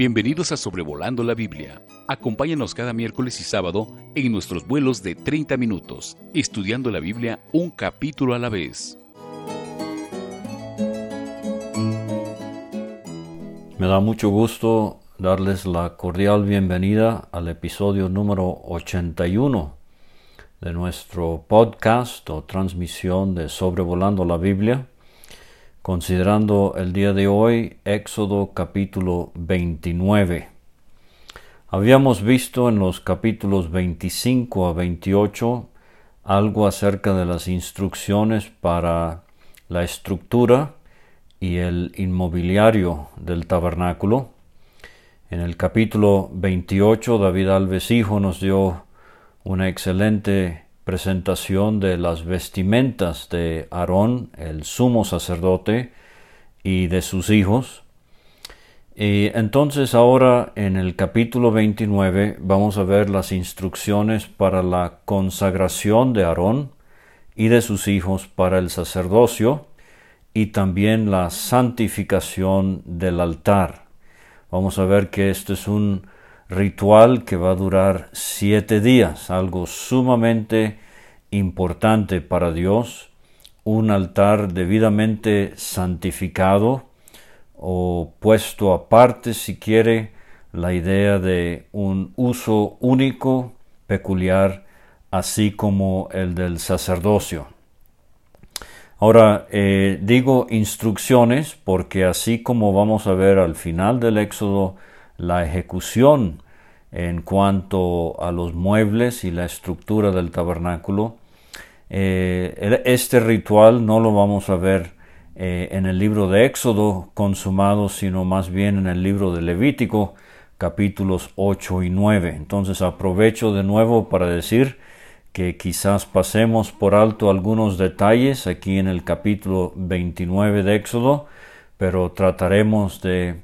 Bienvenidos a Sobrevolando la Biblia. Acompáñanos cada miércoles y sábado en nuestros vuelos de 30 minutos, estudiando la Biblia un capítulo a la vez. Me da mucho gusto darles la cordial bienvenida al episodio número 81 de nuestro podcast o transmisión de Sobrevolando la Biblia considerando el día de hoy Éxodo capítulo 29. Habíamos visto en los capítulos 25 a 28 algo acerca de las instrucciones para la estructura y el inmobiliario del tabernáculo. En el capítulo 28 David Alves Hijo nos dio una excelente presentación de las vestimentas de Aarón, el sumo sacerdote, y de sus hijos. Y entonces ahora en el capítulo 29 vamos a ver las instrucciones para la consagración de Aarón y de sus hijos para el sacerdocio y también la santificación del altar. Vamos a ver que esto es un ritual que va a durar siete días, algo sumamente importante para Dios, un altar debidamente santificado o puesto aparte si quiere la idea de un uso único, peculiar, así como el del sacerdocio. Ahora, eh, digo instrucciones porque así como vamos a ver al final del Éxodo, la ejecución en cuanto a los muebles y la estructura del tabernáculo. Eh, este ritual no lo vamos a ver eh, en el libro de Éxodo consumado, sino más bien en el libro de Levítico, capítulos 8 y 9. Entonces aprovecho de nuevo para decir que quizás pasemos por alto algunos detalles aquí en el capítulo 29 de Éxodo, pero trataremos de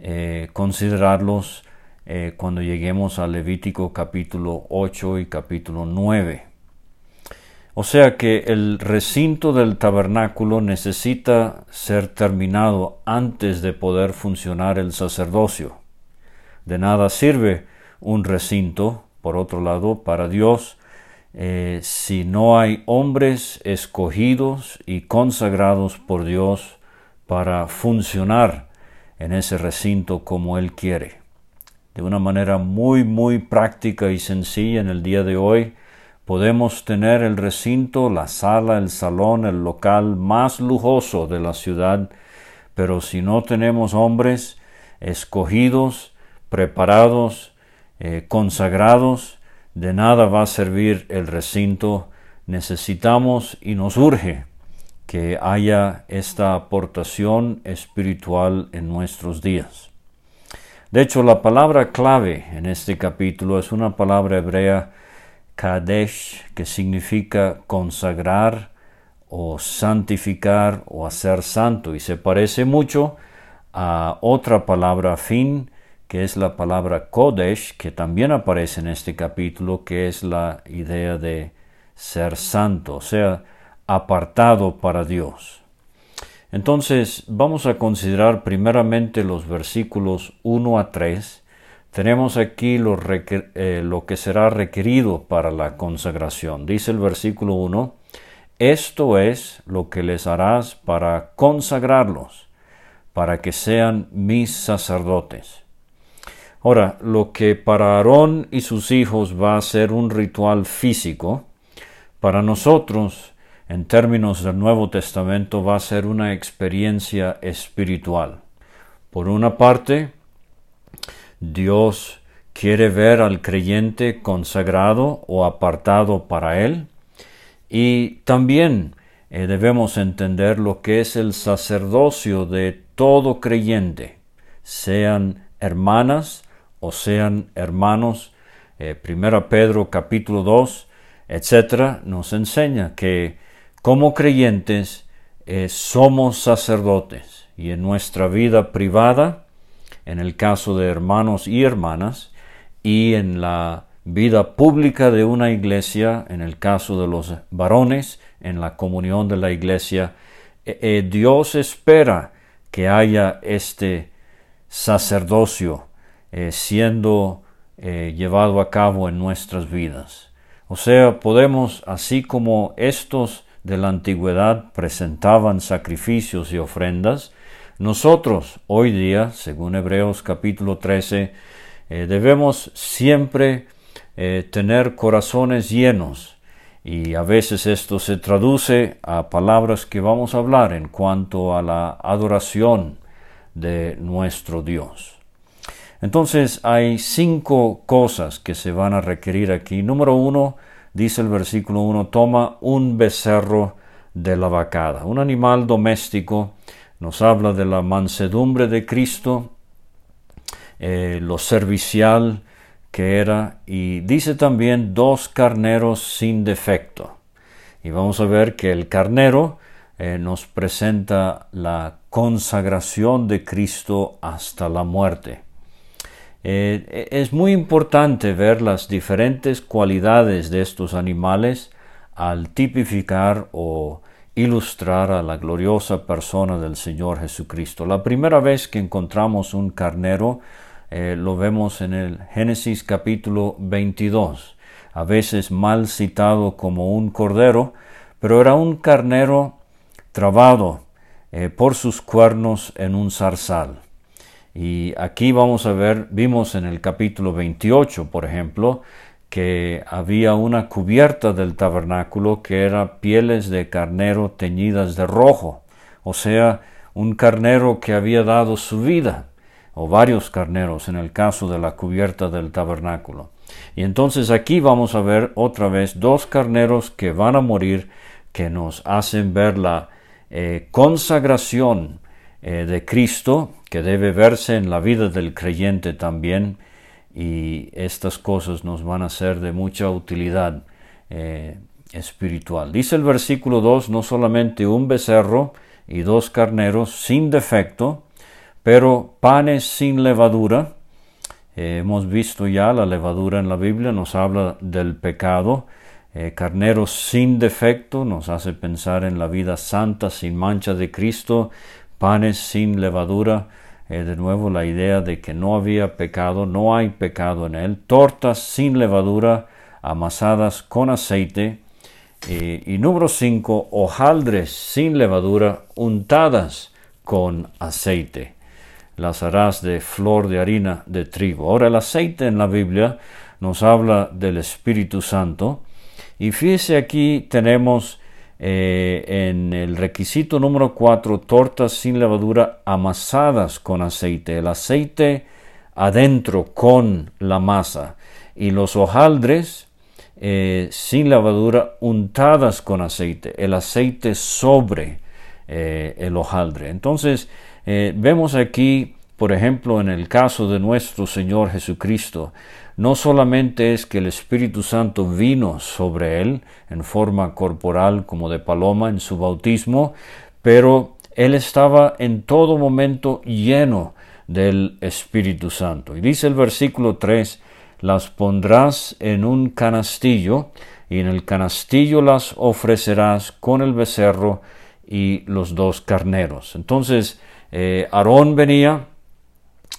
eh, considerarlos eh, cuando lleguemos a Levítico capítulo 8 y capítulo 9. O sea que el recinto del tabernáculo necesita ser terminado antes de poder funcionar el sacerdocio. De nada sirve un recinto, por otro lado, para Dios, eh, si no hay hombres escogidos y consagrados por Dios para funcionar en ese recinto como Él quiere. De una manera muy, muy práctica y sencilla en el día de hoy, podemos tener el recinto, la sala, el salón, el local más lujoso de la ciudad, pero si no tenemos hombres escogidos, preparados, eh, consagrados, de nada va a servir el recinto. Necesitamos y nos urge que haya esta aportación espiritual en nuestros días. De hecho, la palabra clave en este capítulo es una palabra hebrea Kadesh, que significa consagrar o santificar o hacer santo, y se parece mucho a otra palabra fin, que es la palabra Kodesh, que también aparece en este capítulo, que es la idea de ser santo, o sea, apartado para Dios. Entonces vamos a considerar primeramente los versículos 1 a 3. Tenemos aquí lo, eh, lo, que será requerido para la consagración. Dice el versículo 1, esto es lo que les harás para consagrarlos, para que sean mis sacerdotes. Ahora, lo que para Aarón y sus hijos va a ser un ritual físico, para nosotros en términos del Nuevo Testamento va a ser una experiencia espiritual. Por una parte, Dios quiere ver al creyente consagrado o apartado para Él y también eh, debemos entender lo que es el sacerdocio de todo creyente, sean hermanas o sean hermanos. Eh, primera Pedro capítulo 2, etcétera, nos enseña que como creyentes eh, somos sacerdotes y en nuestra vida privada, en el caso de hermanos y hermanas, y en la vida pública de una iglesia, en el caso de los varones, en la comunión de la iglesia, eh, eh, Dios espera que haya este sacerdocio siendo llevado a cabo en nuestras vidas. O sea, podemos, así como estos de la antigüedad presentaban sacrificios y ofrendas, nosotros hoy día, según Hebreos capítulo 13, eh, debemos siempre tener corazones llenos y a veces esto se traduce a palabras que vamos a hablar en cuanto a la adoración de nuestro Dios. Entonces hay cinco cosas que se van a requerir aquí. Número uno, dice el versículo 1, toma un becerro de la vacada, un animal doméstico. Nos habla de la mansedumbre de Cristo, eh, lo servicial que era, y dice también dos carneros sin defecto. Y vamos a ver que el carnero eh, nos presenta la consagración de Cristo hasta la muerte. Eh, es muy importante ver las diferentes cualidades de estos animales al tipificar o ilustrar a la gloriosa persona del Señor Jesucristo. La primera vez que encontramos un carnero eh, lo vemos en el Génesis capítulo 22, a veces mal citado como un cordero, pero era un carnero trabado eh, por sus cuernos en un zarzal. Y aquí vamos a ver, vimos en el capítulo 28, por ejemplo, que había una cubierta del tabernáculo que era pieles de carnero teñidas de rojo, o sea, un carnero que había dado su vida, o varios carneros en el caso de la cubierta del tabernáculo. Y entonces aquí vamos a ver otra vez dos carneros que van a morir, que nos hacen ver la eh, consagración eh, de Cristo que debe verse en la vida del creyente también y estas cosas nos van a ser de mucha utilidad eh, espiritual. Dice el versículo 2, no solamente un becerro y dos carneros sin defecto, pero panes sin levadura. hemos visto ya la levadura en la Biblia, nos habla del pecado, eh, carnero sin defecto nos hace pensar en la vida santa sin mancha de Cristo, panes sin levadura, eh, de nuevo la idea de que no había pecado, no hay pecado en él, tortas sin levadura, amasadas con aceite, eh, y número 5, hojaldres sin levadura, untadas con aceite. Las harás de flor de harina de trigo. Ahora el aceite en la Biblia nos habla del Espíritu Santo, y fíjese aquí tenemos eh, en el requisito número 4 tortas sin levadura amasadas con aceite. El aceite adentro con la masa y los hojaldres eh, sin levadura untadas con aceite. El aceite sobre eh, el hojaldre. Entonces vemos aquí, por ejemplo, en el caso de nuestro Señor Jesucristo, no solamente es que el Espíritu Santo vino sobre él en forma corporal como de paloma en su bautismo, pero él estaba en todo momento lleno del Espíritu Santo. Y dice el versículo 3, las pondrás en un canastillo, y en el canastillo las ofrecerás con el becerro y los dos carneros. Entonces, eh, Aarón venía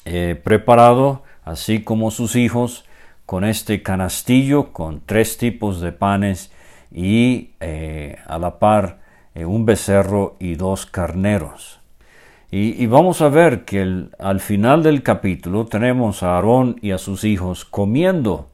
eh, preparado, así como sus hijos, con este canastillo con tres tipos de panes y eh, a la par eh, un becerro y dos carneros. Y, vamos a ver que al final del capítulo tenemos a Aarón y a sus hijos comiendo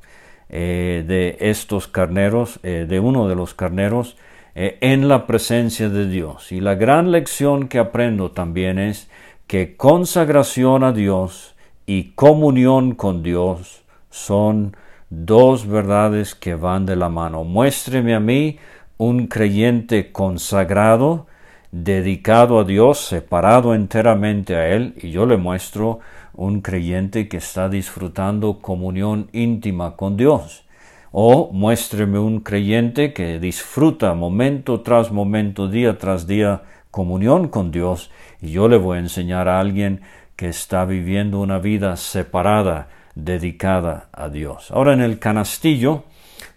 eh, de estos carneros, de uno de los carneros, en la presencia de Dios. Y la gran lección que aprendo también es que consagración a Dios y comunión con Dios son dos verdades que van de la mano. Muéstreme a mí un creyente consagrado, dedicado a Dios, separado enteramente a Él, y yo le muestro un creyente que está disfrutando comunión íntima con Dios. O muéstreme un creyente que disfruta momento tras momento, día tras día, comunión con Dios, y yo le voy a enseñar a alguien que está viviendo una vida separada, dedicada a Dios. Ahora en el canastillo,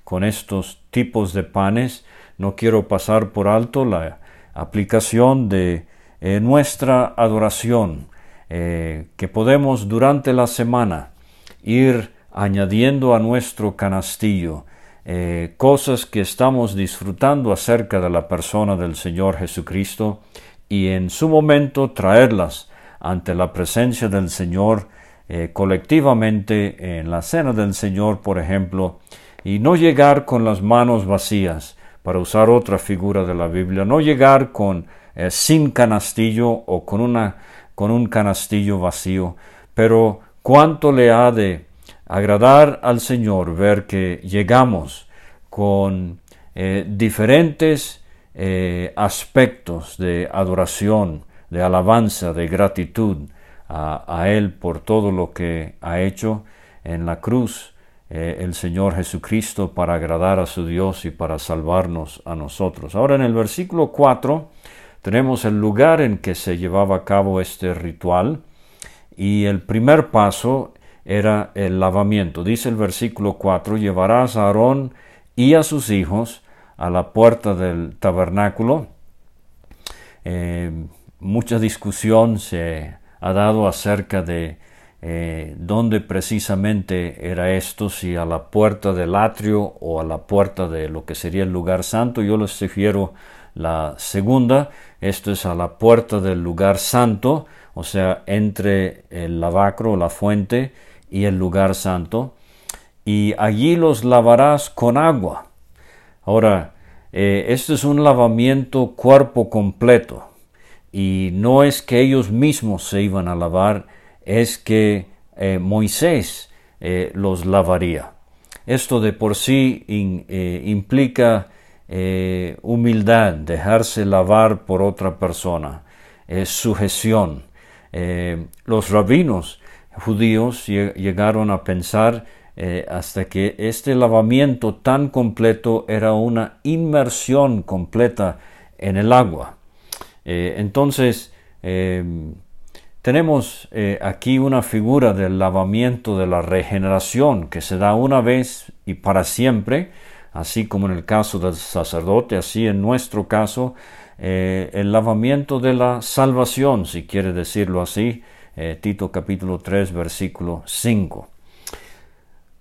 con estos tipos de panes, no quiero pasar por alto la aplicación de eh, nuestra adoración eh, que podemos durante la semana ir añadiendo a nuestro canastillo eh, cosas que estamos disfrutando acerca de la persona del Señor Jesucristo y en su momento traerlas ante la presencia del Señor eh, colectivamente en la cena del Señor, por ejemplo, y no llegar con las manos vacías, para usar otra figura de la Biblia, no llegar con eh, sin canastillo o con una con un canastillo vacío, pero cuánto le ha de agradar al Señor ver que llegamos con eh, diferentes aspectos de adoración, de alabanza, de gratitud a, Él por todo lo que ha hecho en la cruz eh, el Señor Jesucristo para agradar a su Dios y para salvarnos a nosotros. Ahora en el versículo 4 tenemos el lugar en que se llevaba a cabo este ritual y el primer paso era el lavamiento. Dice el versículo 4, llevarás a Aarón y a sus hijos a la puerta del tabernáculo. Eh, mucha discusión se ha dado acerca de eh, dónde precisamente era esto, si a la puerta del atrio o a la puerta de lo que sería el lugar santo. Yo les refiero la segunda, esto es a la puerta del lugar santo, o sea, entre el lavacro, la fuente y el lugar santo, y allí los lavarás con agua. Ahora, eh, esto es un lavamiento cuerpo completo, y no es que ellos mismos se iban a lavar, es que eh, Moisés eh, los lavaría. Esto de por sí implica humildad, dejarse lavar por otra persona, sujeción. los rabinos judíos llegaron a pensar eh, hasta que este lavamiento tan completo era una inmersión completa en el agua. Eh, entonces, em, tenemos eh, aquí una figura del lavamiento de la regeneración que se da una vez y para siempre, así como en el caso del sacerdote, así en nuestro caso, el lavamiento de la salvación, si quiere decirlo así, eh, Tito capítulo 3, versículo 5.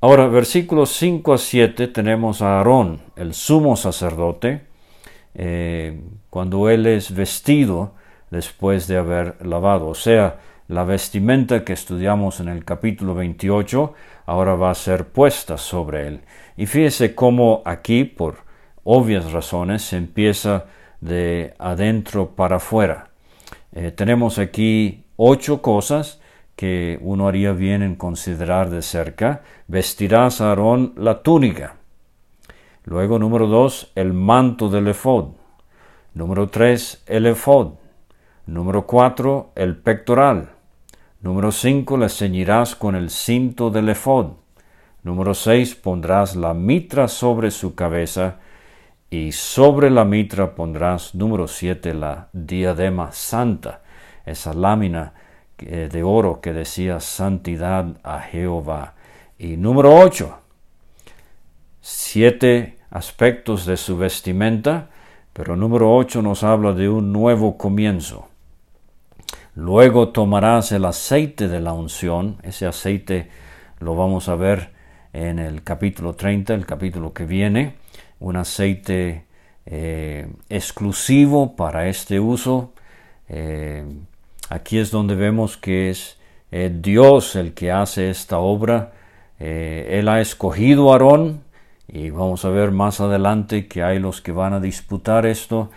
Ahora, versículos 5 a 7 tenemos a Aarón, el sumo sacerdote, eh, cuando él es vestido después de haber lavado. O sea, la vestimenta que estudiamos en el capítulo 28 ahora va a ser puesta sobre él. Y fíjese cómo aquí, por obvias razones, se empieza de adentro para afuera. Eh, tenemos aquí ocho cosas que uno haría bien en considerar de cerca. Vestirás a Aarón la túnica. Luego, número dos, el manto del efod. Número tres, el efod. Número cuatro, el pectoral. Número cinco, le ceñirás con el cinto del efod. Número seis, pondrás la mitra sobre su cabeza y sobre la mitra pondrás, número siete, la diadema santa esa lámina eh, de oro que decía santidad a Jehová. Y número 8, siete aspectos de su vestimenta, pero número 8 nos habla de un nuevo comienzo. Luego tomarás el aceite de la unción, ese aceite lo vamos a ver en el capítulo 30, el capítulo que viene, un aceite eh, exclusivo para este uso, eh, Aquí es donde vemos que es eh, Dios el que hace esta obra. Él ha escogido a Aarón y vamos a ver más adelante que hay los que van a disputar esto,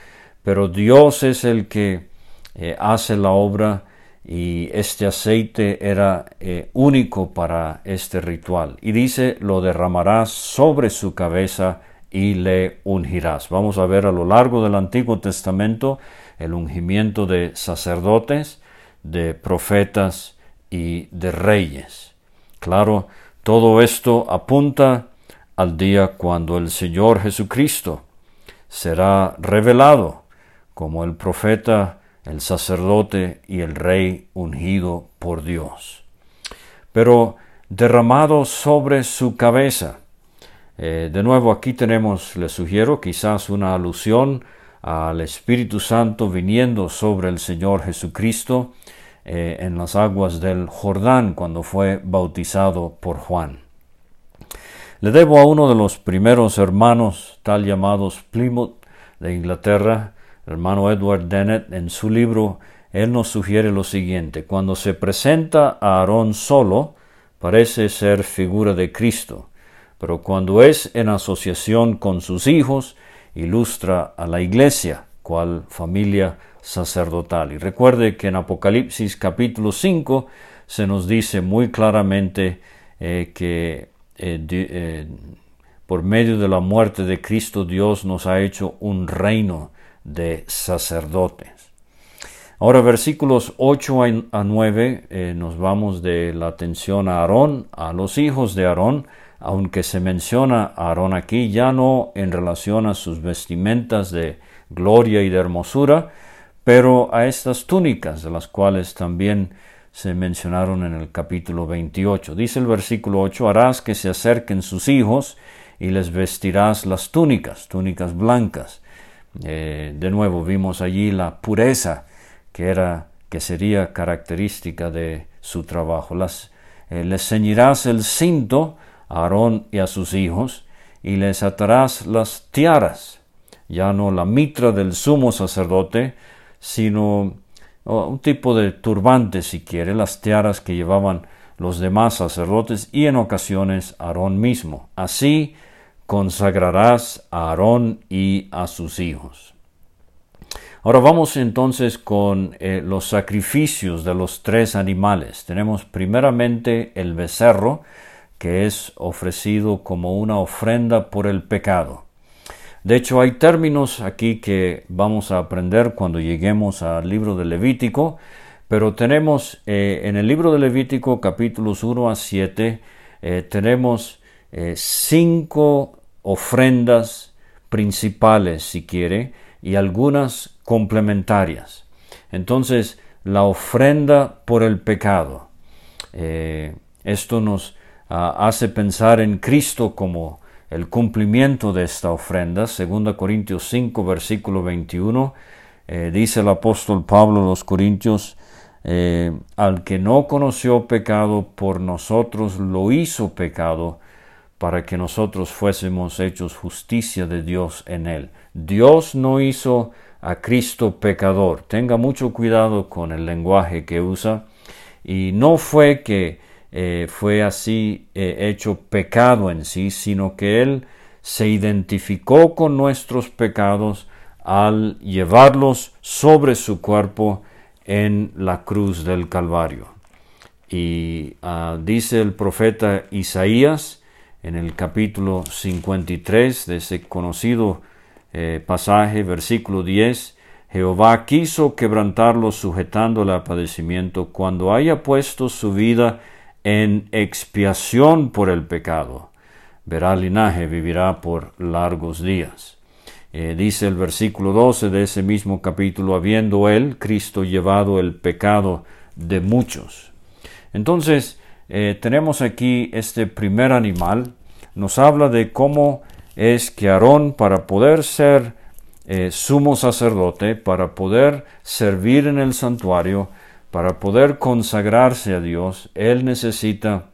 pero Dios es el que eh, hace la obra y este aceite era único para este ritual. Y dice, lo derramarás sobre su cabeza y le ungirás. Vamos a ver a lo largo del Antiguo Testamento el ungimiento de sacerdotes, de profetas y de reyes. Claro, todo esto apunta al día cuando el Señor Jesucristo será revelado como el profeta, el sacerdote y el rey ungido por Dios. Pero derramado sobre su cabeza. Eh, de nuevo aquí tenemos, le sugiero, quizás una alusión al Espíritu Santo viniendo sobre el Señor Jesucristo eh, en las aguas del Jordán cuando fue bautizado por Juan. Le debo a uno de los primeros hermanos, tal llamados Plymouth de Inglaterra, hermano Edward Dennett, en su libro, él nos sugiere lo siguiente, cuando se presenta a Aarón solo, parece ser figura de Cristo, pero cuando es en asociación con sus hijos, ilustra a la iglesia, cual familia sacerdotal. Y recuerde que en Apocalipsis capítulo 5 se nos dice muy claramente eh, que eh, eh, por medio de la muerte de Cristo Dios nos ha hecho un reino de sacerdotes. Ahora versículos 8 a 9 nos vamos de la atención a Aarón, a los hijos de Aarón, aunque se menciona a Aarón aquí ya no en relación a sus vestimentas de gloria y de hermosura, pero a estas túnicas, de las cuales también se mencionaron en el capítulo 28. Dice el versículo 8, harás que se acerquen sus hijos y les vestirás las túnicas, túnicas blancas. Eh, de nuevo vimos allí la pureza que era que sería característica de su trabajo. Las, eh, les ceñirás el cinto a Aarón y a sus hijos y les atarás las tiaras, ya no la mitra del sumo sacerdote, sino un tipo de turbante, si quiere, las tiaras que llevaban los demás sacerdotes y en ocasiones Aarón mismo. Así consagrarás a Aarón y a sus hijos. Ahora vamos entonces con eh, los sacrificios de los tres animales. Tenemos primeramente el becerro, que es ofrecido como una ofrenda por el pecado. De hecho, hay términos aquí que vamos a aprender cuando lleguemos al libro de Levítico, pero tenemos eh, en el libro de Levítico capítulos 1 a 7, eh, tenemos eh, cinco ofrendas principales, si quiere, y algunas complementarias. Entonces, la ofrenda por el pecado. esto nos ah, hace pensar en Cristo como el cumplimiento de esta ofrenda. 2 Corintios 5, versículo 21, eh, dice el apóstol Pablo a los Corintios, eh, al que no conoció pecado por nosotros lo hizo pecado para que nosotros fuésemos hechos justicia de Dios en él. Dios no hizo a Cristo pecador. Tenga mucho cuidado con el lenguaje que usa. Y no fue que eh, fue así eh, hecho pecado en sí, sino que Él se identificó con nuestros pecados al llevarlos sobre su cuerpo en la cruz del Calvario. Y ah, dice el profeta Isaías en el capítulo 53 de ese conocido eh, pasaje, versículo 10, Jehová quiso quebrantarlo sujetándole a padecimiento cuando haya puesto su vida en expiación por el pecado. Verá linaje, vivirá por largos días. Eh, dice el versículo 12 de ese mismo capítulo, habiendo él, Cristo, llevado el pecado de muchos. Entonces, eh, tenemos aquí este primer animal, nos habla de cómo es que Aarón, para poder ser eh, sumo sacerdote, para poder servir en el santuario, para poder consagrarse a Dios, Él necesita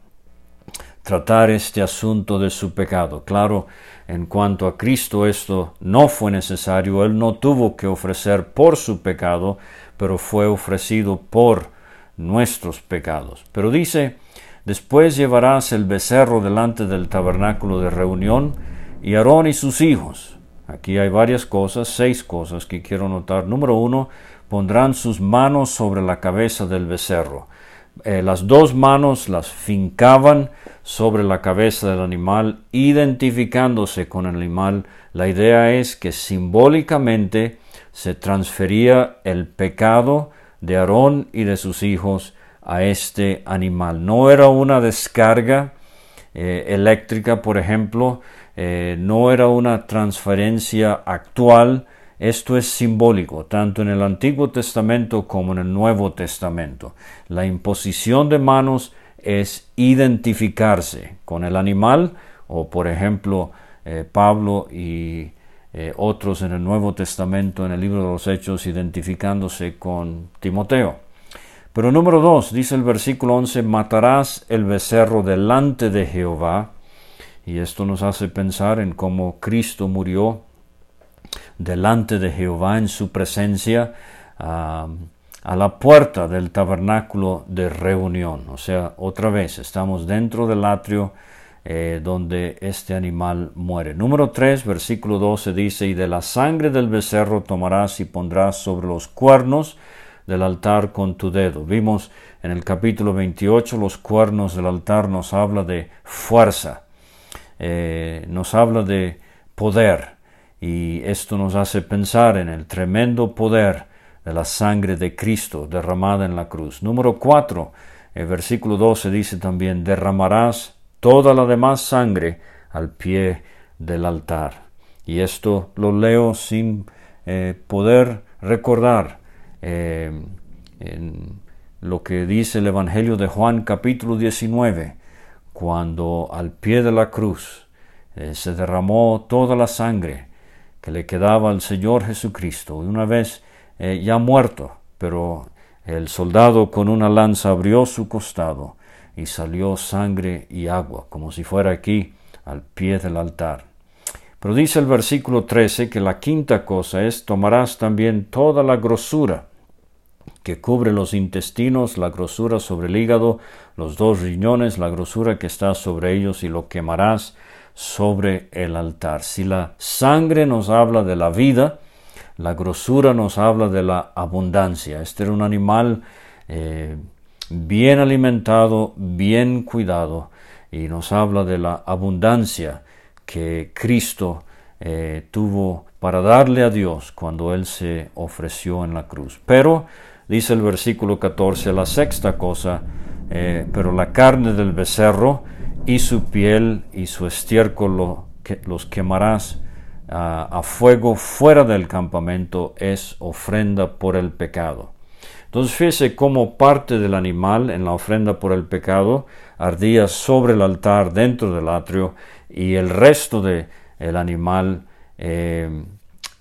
tratar este asunto de su pecado. Claro, en cuanto a Cristo esto no fue necesario, Él no tuvo que ofrecer por su pecado, pero fue ofrecido por nuestros pecados. Pero dice, después llevarás el becerro delante del tabernáculo de reunión y Aarón y sus hijos. Aquí hay varias cosas, seis cosas que quiero notar. Número uno, pondrán sus manos sobre la cabeza del becerro. Eh, las dos manos las fincaban sobre la cabeza del animal, identificándose con el animal. La idea es que simbólicamente se transfería el pecado de Aarón y de sus hijos a este animal. No era una descarga eh, eléctrica, por ejemplo, eh, no era una transferencia actual, esto es simbólico, tanto en el Antiguo Testamento como en el Nuevo Testamento. La imposición de manos es identificarse con el animal, o por ejemplo, eh, Pablo y eh, otros en el Nuevo Testamento, en el libro de los Hechos, identificándose con Timoteo. Pero número dos, dice el versículo 11, matarás el becerro delante de Jehová. Y esto nos hace pensar en cómo Cristo murió delante de Jehová en su presencia a la puerta del tabernáculo de reunión. O sea, otra vez estamos dentro del atrio eh, donde este animal muere. Número 3, versículo 12 dice, y de la sangre del becerro tomarás y pondrás sobre los cuernos del altar con tu dedo. Vimos en el capítulo 28 los cuernos del altar nos habla de fuerza, eh, nos habla de poder y esto nos hace pensar en el tremendo poder de la sangre de Cristo derramada en la cruz. Número 4, el versículo 12 dice también, derramarás toda la demás sangre al pie del altar. Y esto lo leo sin eh, poder recordar eh, en lo que dice el Evangelio de Juan capítulo 19, cuando al pie de la cruz eh, se derramó toda la sangre que le quedaba al Señor Jesucristo, una vez eh, ya muerto, pero el soldado con una lanza abrió su costado y salió sangre y agua, como si fuera aquí al pie del altar. Pero dice el versículo 13 que la quinta cosa es tomarás también toda la grosura que cubre los intestinos, la grosura sobre el hígado, los dos riñones, la grosura que está sobre ellos y lo quemarás sobre el altar. Si la sangre nos habla de la vida, la grosura nos habla de la abundancia. Este era un animal eh, bien alimentado, bien cuidado, y nos habla de la abundancia que Cristo eh, tuvo para darle a Dios cuando Él se ofreció en la cruz. Pero dice el versículo 14, la sexta cosa, eh, pero la carne del becerro y su piel y su estiércol que, los quemarás a fuego fuera del campamento, es ofrenda por el pecado. Entonces fíjese cómo parte del animal en la ofrenda por el pecado ardía sobre el altar dentro del atrio y el resto del el animal eh,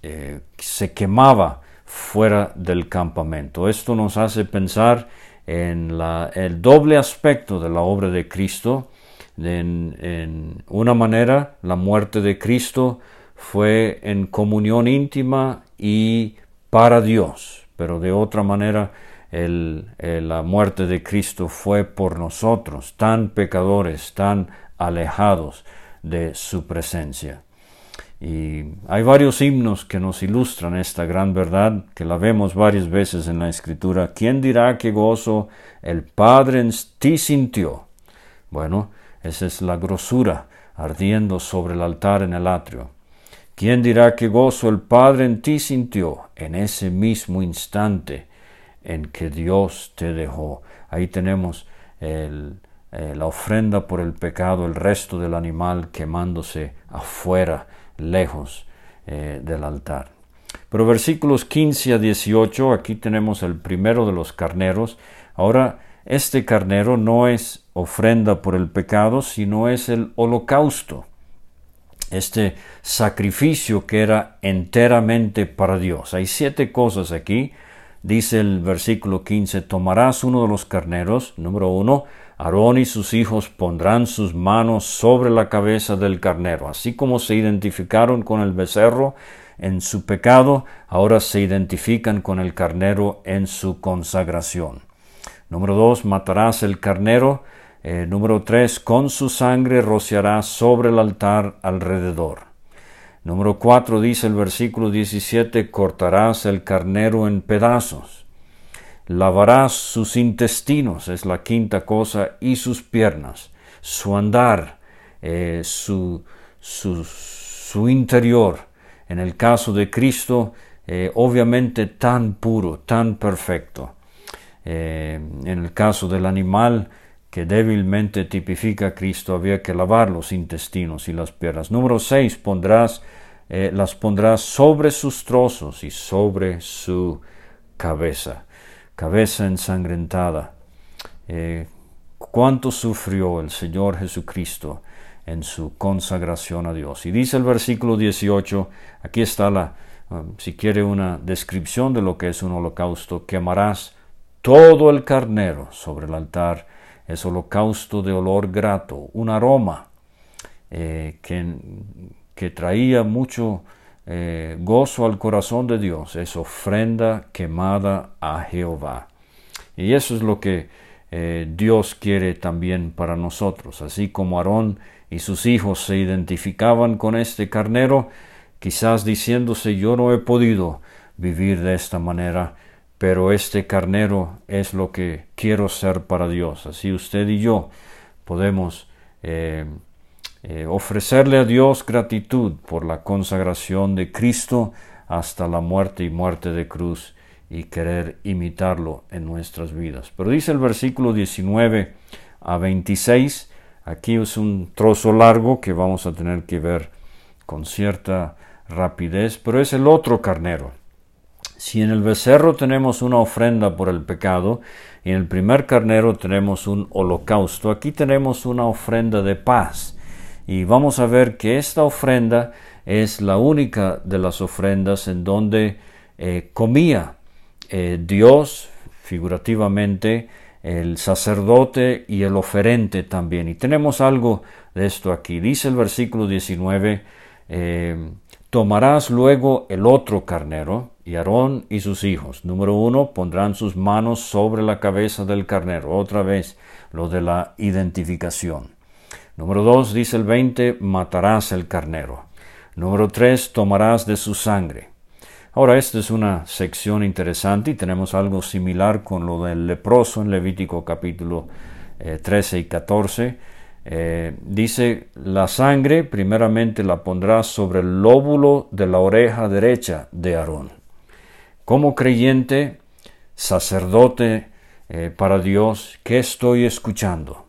eh, se quemaba fuera del campamento. Esto nos hace pensar en el doble aspecto de la obra de Cristo. En, una manera, la muerte de Cristo fue en comunión íntima y para Dios, pero de otra manera, la muerte de Cristo fue por nosotros, tan pecadores, tan alejados de su presencia. Y hay varios himnos que nos ilustran esta gran verdad, que la vemos varias veces en la Escritura. ¿Quién dirá qué gozo el Padre en ti sintió? Bueno, esa es la grosura ardiendo sobre el altar en el atrio. ¿Quién dirá qué gozo el Padre en ti sintió en ese mismo instante en que Dios te dejó? Ahí tenemos el, eh, la ofrenda por el pecado, el resto del animal quemándose afuera lejos eh, del altar. Pero versículos 15 a 18, aquí tenemos el primero de los carneros. Ahora, este carnero no es ofrenda por el pecado, sino es el holocausto. Este sacrificio que era enteramente para Dios. Hay siete cosas aquí. Dice el versículo 15, tomarás uno de los carneros, número uno, Aarón y sus hijos pondrán sus manos sobre la cabeza del carnero. Así como se identificaron con el becerro en su pecado, ahora se identifican con el carnero en su consagración. Número dos, matarás el carnero. Eh, número tres, con su sangre rociarás sobre el altar alrededor. Número cuatro, dice el versículo 17, cortarás el carnero en pedazos lavarás sus intestinos, es la quinta cosa, y sus piernas, su andar, eh, su, su, interior. En el caso de Cristo, eh, obviamente tan puro, tan perfecto. En el caso del animal, que débilmente tipifica a Cristo, había que lavar los intestinos y las piernas. Número 6, pondrás, las pondrás sobre sus trozos y sobre su cabeza cabeza ensangrentada. Eh, cuánto sufrió el Señor Jesucristo en su consagración a Dios. Y dice el versículo 18, aquí está la, um, si quiere una descripción de lo que es un holocausto, quemarás todo el carnero sobre el altar es holocausto de olor grato, un aroma eh, que, que, traía mucho eh, gozo al corazón de Dios, es ofrenda quemada a Jehová. Y eso es lo que eh, Dios quiere también para nosotros, así como Aarón y sus hijos se identificaban con este carnero, quizás diciéndose yo no he podido vivir de esta manera, pero este carnero es lo que quiero ser para Dios. Así usted y yo podemos eh, eh, ofrecerle a Dios gratitud por la consagración de Cristo hasta la muerte y muerte de cruz y querer imitarlo en nuestras vidas. Pero dice el versículo 19 a 26, aquí es un trozo largo que vamos a tener que ver con cierta rapidez, pero es el otro carnero. Si en el becerro tenemos una ofrenda por el pecado y en el primer carnero tenemos un holocausto, aquí tenemos una ofrenda de paz. Y vamos a ver que esta ofrenda es la única de las ofrendas en donde eh, comía eh, Dios, figurativamente, el sacerdote y el oferente también. Y tenemos algo de esto aquí. Dice el versículo 19, eh, tomarás luego el otro carnero, y Aarón y sus hijos. Número uno, pondrán sus manos sobre la cabeza del carnero. Otra vez, lo de la identificación. Número dos, dice el 20, matarás el carnero. Número tres, tomarás de su sangre. Ahora, esta es una sección interesante y tenemos algo similar con lo del leproso en Levítico capítulo 13 eh, y 14. Eh, dice, la sangre primeramente la pondrás sobre el lóbulo de la oreja derecha de Aarón. Como creyente, sacerdote eh, para Dios, ¿qué estoy escuchando?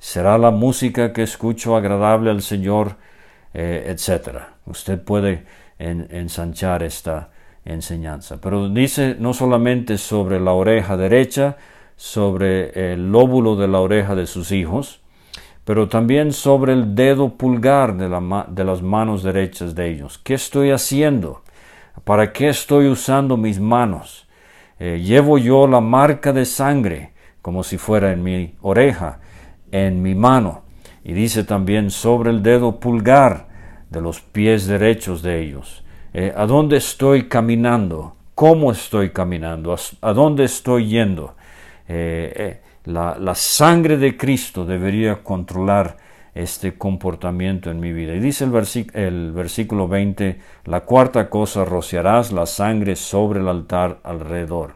¿Será la música que escucho agradable al Señor, eh, etcétera? Usted puede ensanchar esta enseñanza. Pero dice no solamente sobre la oreja derecha, sobre el lóbulo de la oreja de sus hijos, pero también sobre el dedo pulgar de, de las manos derechas de ellos. ¿Qué estoy haciendo? ¿Para qué estoy usando mis manos? Eh, llevo yo la marca de sangre como si fuera en mi oreja, en mi mano. Y dice también sobre el dedo pulgar de los pies derechos de ellos. Eh, ¿A dónde estoy caminando? ¿Cómo estoy caminando? ¿A, dónde estoy yendo? Eh, la, la, sangre de Cristo debería controlar este comportamiento en mi vida. Y dice el, versículo 20, la cuarta cosa, rociarás la sangre sobre el altar alrededor.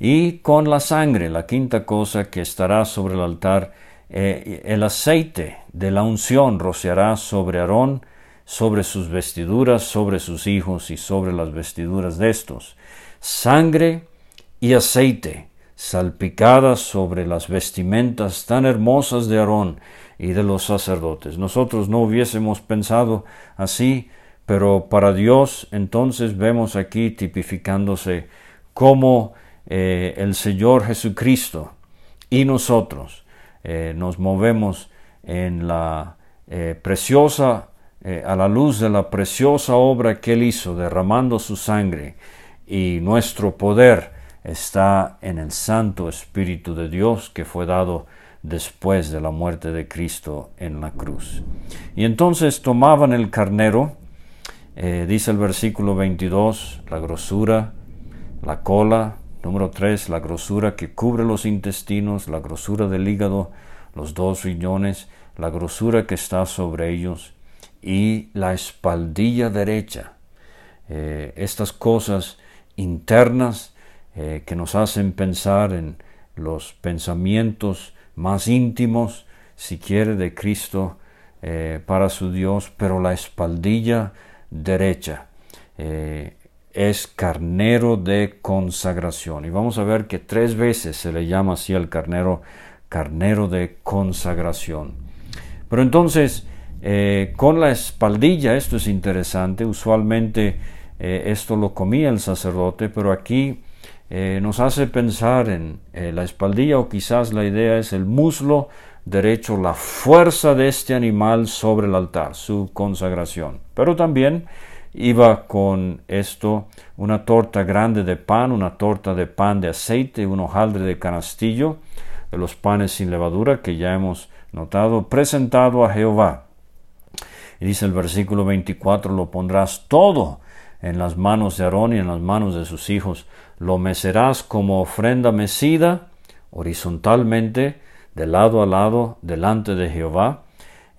Y con la sangre, la quinta cosa que estará sobre el altar, eh, el aceite de la unción rociarás sobre Aarón, sobre sus vestiduras, sobre sus hijos y sobre las vestiduras de estos. Sangre y aceite salpicadas sobre las vestimentas tan hermosas de Aarón y de los sacerdotes. Nosotros no hubiésemos pensado así, pero para Dios entonces vemos aquí tipificándose como eh, el Señor Jesucristo y nosotros eh, nos movemos en la eh, preciosa, a la luz de la preciosa obra que Él hizo, derramando su sangre y nuestro poder está en el Santo Espíritu de Dios que fue dado después de la muerte de Cristo en la cruz. Y entonces tomaban el carnero, eh, dice el versículo 22, la grosura, la cola, número 3, la grosura que cubre los intestinos, la grosura del hígado, los dos riñones, la grosura que está sobre ellos y la espaldilla derecha. Eh, estas cosas internas eh, que nos hacen pensar en los pensamientos más íntimos, si quiere, de Cristo eh, para su Dios, pero la espaldilla derecha eh, es carnero de consagración. Y vamos a ver que tres veces se le llama así al carnero, carnero de consagración. Pero entonces, con la espaldilla, esto es interesante, usualmente esto lo comía el sacerdote, pero aquí eh, nos hace pensar en eh, la espaldilla o quizás la idea es el muslo derecho, la fuerza de este animal sobre el altar, su consagración. Pero también iba con esto una torta grande de pan, una torta de pan de aceite, un hojaldre de canastillo, de los panes sin levadura que ya hemos notado, presentado a Jehová. Y dice el versículo 24, lo pondrás todo en las manos de Aarón y en las manos de sus hijos, lo mecerás como ofrenda mecida horizontalmente, de lado a lado, delante de Jehová.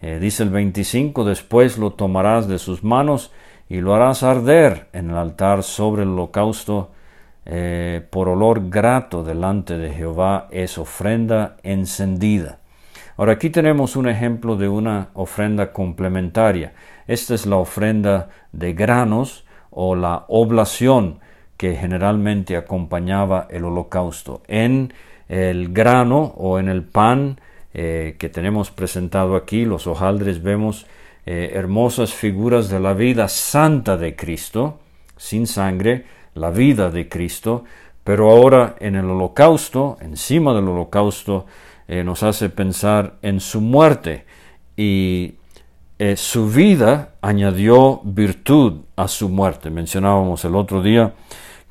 Eh, dice el 25, después lo tomarás de sus manos y lo harás arder en el altar sobre el holocausto eh, por olor grato delante de Jehová es ofrenda encendida. Ahora aquí tenemos un ejemplo de una ofrenda complementaria. Esta es la ofrenda de granos o la oblación que generalmente acompañaba el holocausto. En el grano o en el pan eh, que tenemos presentado aquí, los hojaldres, vemos eh, hermosas figuras de la vida santa de Cristo, sin sangre, la vida de Cristo, pero ahora en el holocausto, encima del holocausto, eh, nos hace pensar en su muerte y su vida añadió virtud a su muerte. Mencionábamos el otro día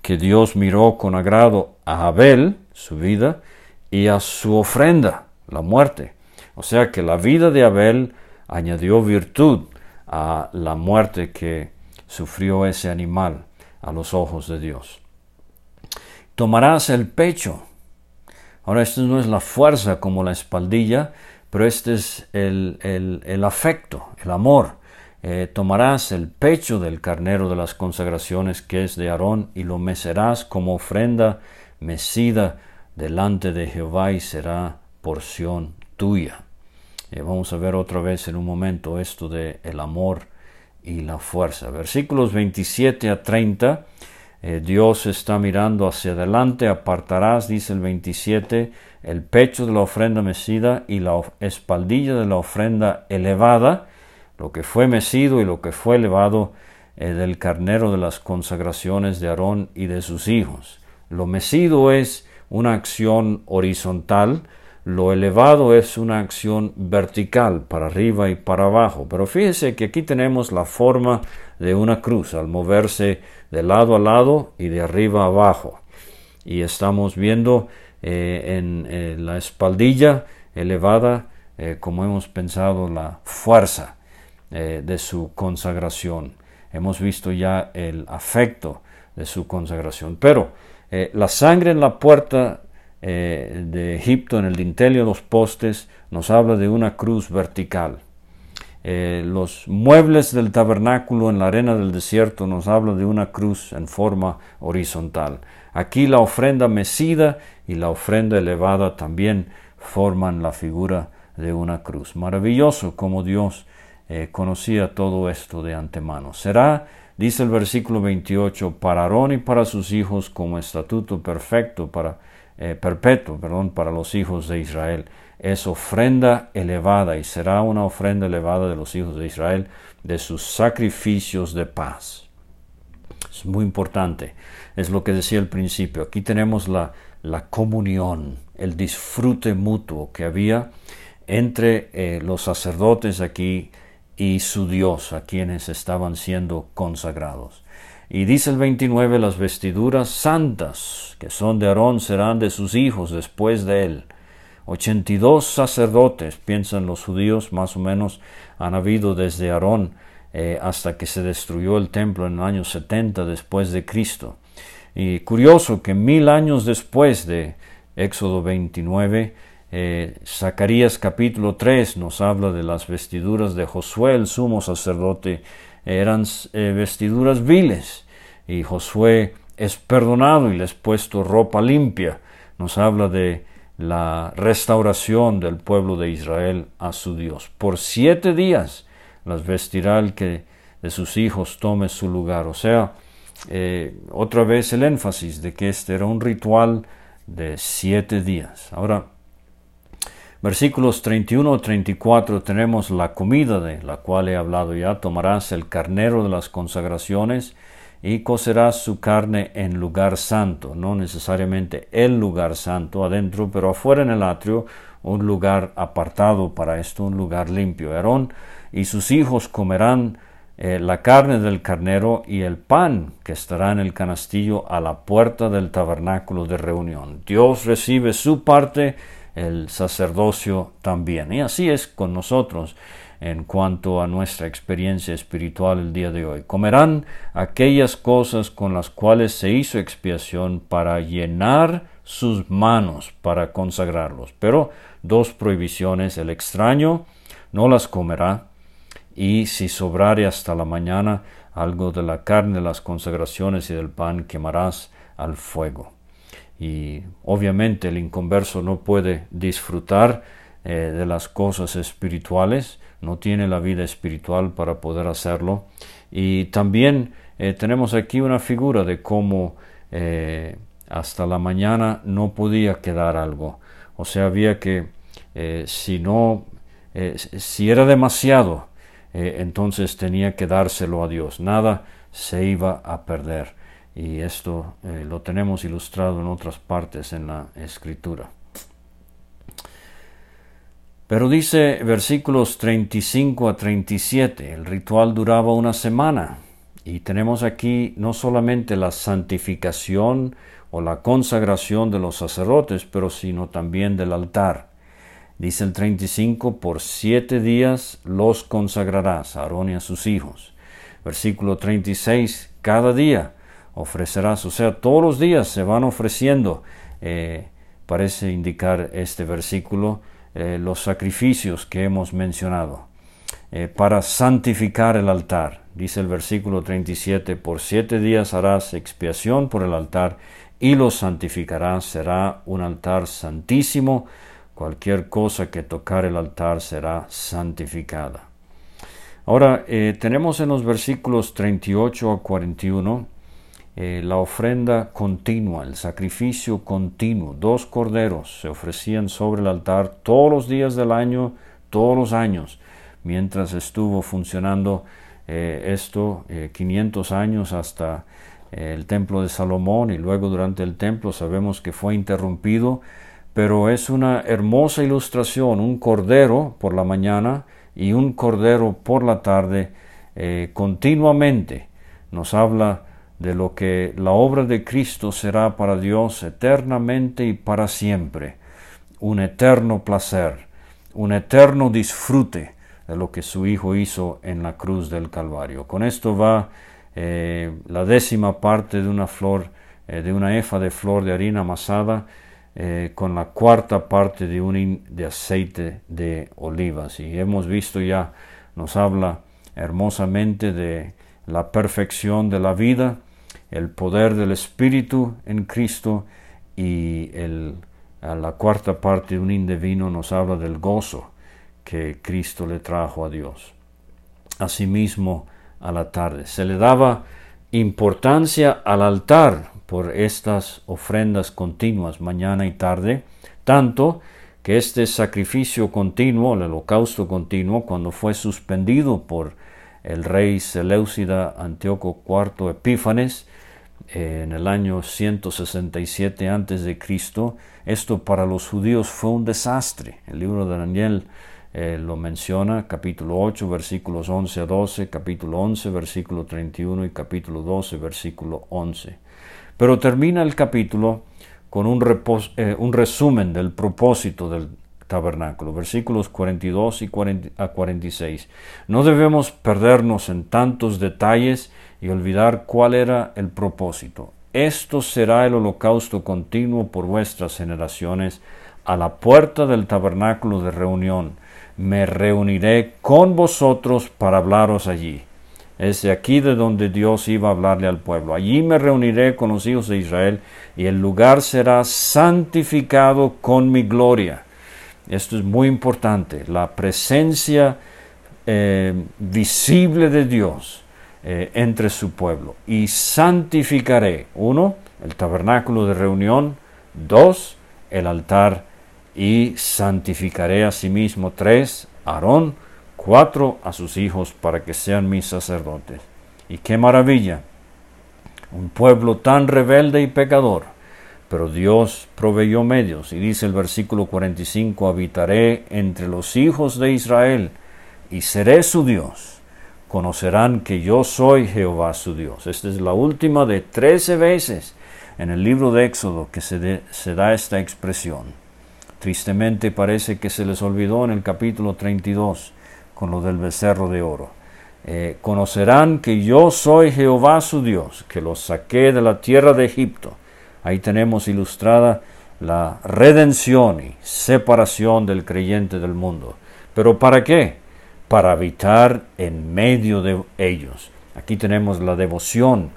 que Dios miró con agrado a Abel, su vida, y a su ofrenda, la muerte. O sea que la vida de Abel añadió virtud a la muerte que sufrió ese animal a los ojos de Dios. Tomarás el pecho Ahora, esto no es la fuerza como la espaldilla, pero este es el, afecto, el amor. Eh, tomarás el pecho del carnero de las consagraciones que es de Aarón y lo mecerás como ofrenda mecida delante de Jehová y será porción tuya. Eh, vamos a ver otra vez en un momento esto de el amor y la fuerza. Versículos 27 a 30 eh, Dios está mirando hacia adelante, apartarás, dice el 27, el pecho de la ofrenda mecida y la espaldilla de la ofrenda elevada, lo que fue mecido y lo que fue elevado eh, del carnero de las consagraciones de Aarón y de sus hijos. Lo mecido es una acción horizontal, lo elevado es una acción vertical, para arriba y para abajo. Pero fíjese que aquí tenemos la forma de una cruz al moverse de lado a lado y de arriba a abajo. Y estamos viendo eh, en la espaldilla elevada, eh, como hemos pensado, la fuerza eh, de su consagración. Hemos visto ya el afecto de su consagración. Pero la sangre en la puerta eh, de Egipto en el dintelio de los postes nos habla de una cruz vertical. Eh, los muebles del tabernáculo en la arena del desierto nos habla de una cruz en forma horizontal. Aquí la ofrenda mecida y la ofrenda elevada también forman la figura de una cruz. Maravilloso como Dios eh, conocía todo esto de antemano. Será, dice el versículo 28, para Aarón y para sus hijos como estatuto perfecto para eh, perpetuo perdón, para los hijos de Israel. Es ofrenda elevada y será una ofrenda elevada de los hijos de Israel de sus sacrificios de paz. Es muy importante. Es lo que decía al principio. Aquí tenemos la, la comunión, el disfrute mutuo que había entre eh, los sacerdotes aquí y su Dios, a quienes estaban siendo consagrados. Y dice el 29, las vestiduras santas que son de Aarón serán de sus hijos después de él. 82 sacerdotes, piensan los judíos, más o menos han habido desde Aarón eh, hasta que se destruyó el templo en el año 70 después de Cristo. Y curioso que mil años después de Éxodo 29, eh, Zacarías capítulo 3 nos habla de las vestiduras de Josué, el sumo sacerdote, eran eh, vestiduras viles y Josué es perdonado y les puesto ropa limpia. Nos habla de la restauración del pueblo de Israel a su Dios. Por siete días las vestirá el que de sus hijos tome su lugar. O sea, eh, otra vez el énfasis de que este era un ritual de siete días. Ahora, Versículos 31 a 34 tenemos la comida de la cual he hablado ya. Tomarás el carnero de las consagraciones y cocerás su carne en lugar santo, no necesariamente el lugar santo adentro, pero afuera en el atrio, un lugar apartado para esto, un lugar limpio. Aarón y sus hijos comerán eh, la carne del carnero y el pan que estará en el canastillo a la puerta del tabernáculo de reunión. Dios recibe su parte, el sacerdocio también. Y así es con nosotros en cuanto a nuestra experiencia espiritual el día de hoy. Comerán aquellas cosas con las cuales se hizo expiación para llenar sus manos, para consagrarlos. Pero dos prohibiciones, el extraño no las comerá, y si sobrare hasta la mañana algo de la carne las consagraciones y del pan quemarás al fuego. Y obviamente el inconverso no puede disfrutar eh, de las cosas espirituales, no tiene la vida espiritual para poder hacerlo. Y también eh, tenemos aquí una figura de cómo eh, hasta la mañana no podía quedar algo. O sea, había que, si no, si era demasiado, entonces tenía que dárselo a Dios. Nada se iba a perder. Y esto lo tenemos ilustrado en otras partes en la escritura. Pero dice versículos 35 a 37, el ritual duraba una semana y tenemos aquí no solamente la santificación o la consagración de los sacerdotes, pero sino también del altar. Dice el 35, por siete días los consagrarás, a Aarón y a sus hijos. Versículo 36, cada día ofrecerás, o sea, todos los días se van ofreciendo, eh, parece indicar este versículo, eh, los sacrificios que hemos mencionado, eh, para santificar el altar. Dice el versículo 37, por siete días harás expiación por el altar y lo santificarás, será un altar santísimo, cualquier cosa que tocar el altar será santificada. Ahora, tenemos en los versículos 38 a 41 eh, la ofrenda continua, el sacrificio continuo. Dos corderos se ofrecían sobre el altar todos los días del año, todos los años, mientras estuvo funcionando eh, esto 500 eh, años hasta el templo de Salomón y luego durante el templo sabemos que fue interrumpido, pero es una hermosa ilustración, un cordero por la mañana y un cordero por la tarde continuamente nos habla de lo que la obra de Cristo será para Dios eternamente y para siempre, un eterno placer, un eterno disfrute de lo que su Hijo hizo en la cruz del Calvario. Con esto va eh, la décima parte de una flor, eh, de una efa de flor de harina amasada, eh, con la cuarta parte de un de aceite de olivas. Y hemos visto ya, nos habla hermosamente de la perfección de la vida, el poder del Espíritu en Cristo y la cuarta parte de un indivino nos habla del gozo que Cristo le trajo a Dios. Asimismo, a la tarde se le daba importancia al altar por estas ofrendas continuas mañana y tarde, tanto que este sacrificio continuo, el holocausto continuo, cuando fue suspendido por el rey Seleucida Antíoco IV Epífanes, en el año 167 a.C. Esto para los judíos fue un desastre. El libro de Daniel eh, lo menciona, capítulo 8, versículos 11 a 12, capítulo 11, versículo 31 y capítulo 12, versículo 11. Pero termina el capítulo con un, eh, un resumen del propósito del tabernáculo, versículos 42 y a 46. No debemos perdernos en tantos detalles y olvidar cuál era el propósito. Esto será el holocausto continuo por vuestras generaciones a la puerta del tabernáculo de reunión. Me reuniré con vosotros para hablaros allí. Es de aquí de donde Dios iba a hablarle al pueblo. Allí me reuniré con los hijos de Israel y el lugar será santificado con mi gloria. Esto es muy importante. La presencia eh, visible de Dios eh, entre su pueblo. Y santificaré, uno, el tabernáculo de reunión, dos, el altar, y santificaré a sí mismo, tres, Aarón, cuatro, a sus hijos para que sean mis sacerdotes. Y qué maravilla, un pueblo tan rebelde y pecador, pero Dios proveyó medios, y dice el versículo 45, habitaré entre los hijos de Israel, y seré su Dios conocerán que yo soy Jehová su Dios. Esta es la última de trece veces en el libro de Éxodo que se, da esta expresión. Tristemente parece que se les olvidó en el capítulo 32 con lo del becerro de oro. Eh, conocerán que yo soy Jehová su Dios, que los saqué de la tierra de Egipto. Ahí tenemos ilustrada la redención y separación del creyente del mundo. ¿Pero para qué? Para habitar en medio de ellos. Aquí tenemos la devoción,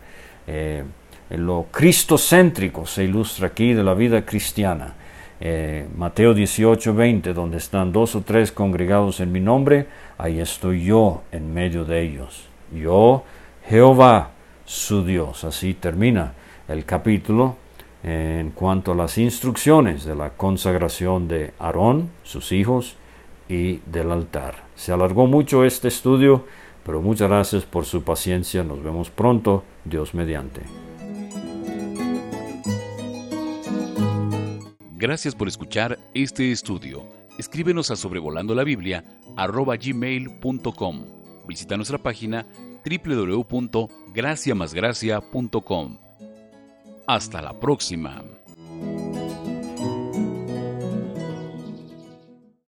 eh, lo cristocéntrico se ilustra aquí de la vida cristiana. Eh, Mateo 18, 20, donde están dos o tres congregados en mi nombre, ahí estoy yo en medio de ellos. Yo, Jehová, su Dios. Así termina el capítulo en cuanto a las instrucciones de la consagración de Aarón, sus hijos y del altar. Se alargó mucho este estudio, pero muchas gracias por su paciencia. Nos vemos pronto, Dios mediante. Gracias por escuchar este estudio. Escríbenos a sobrevolando la Biblia gmail.com. Visita nuestra página www.graciamasgracia.com. Hasta la próxima.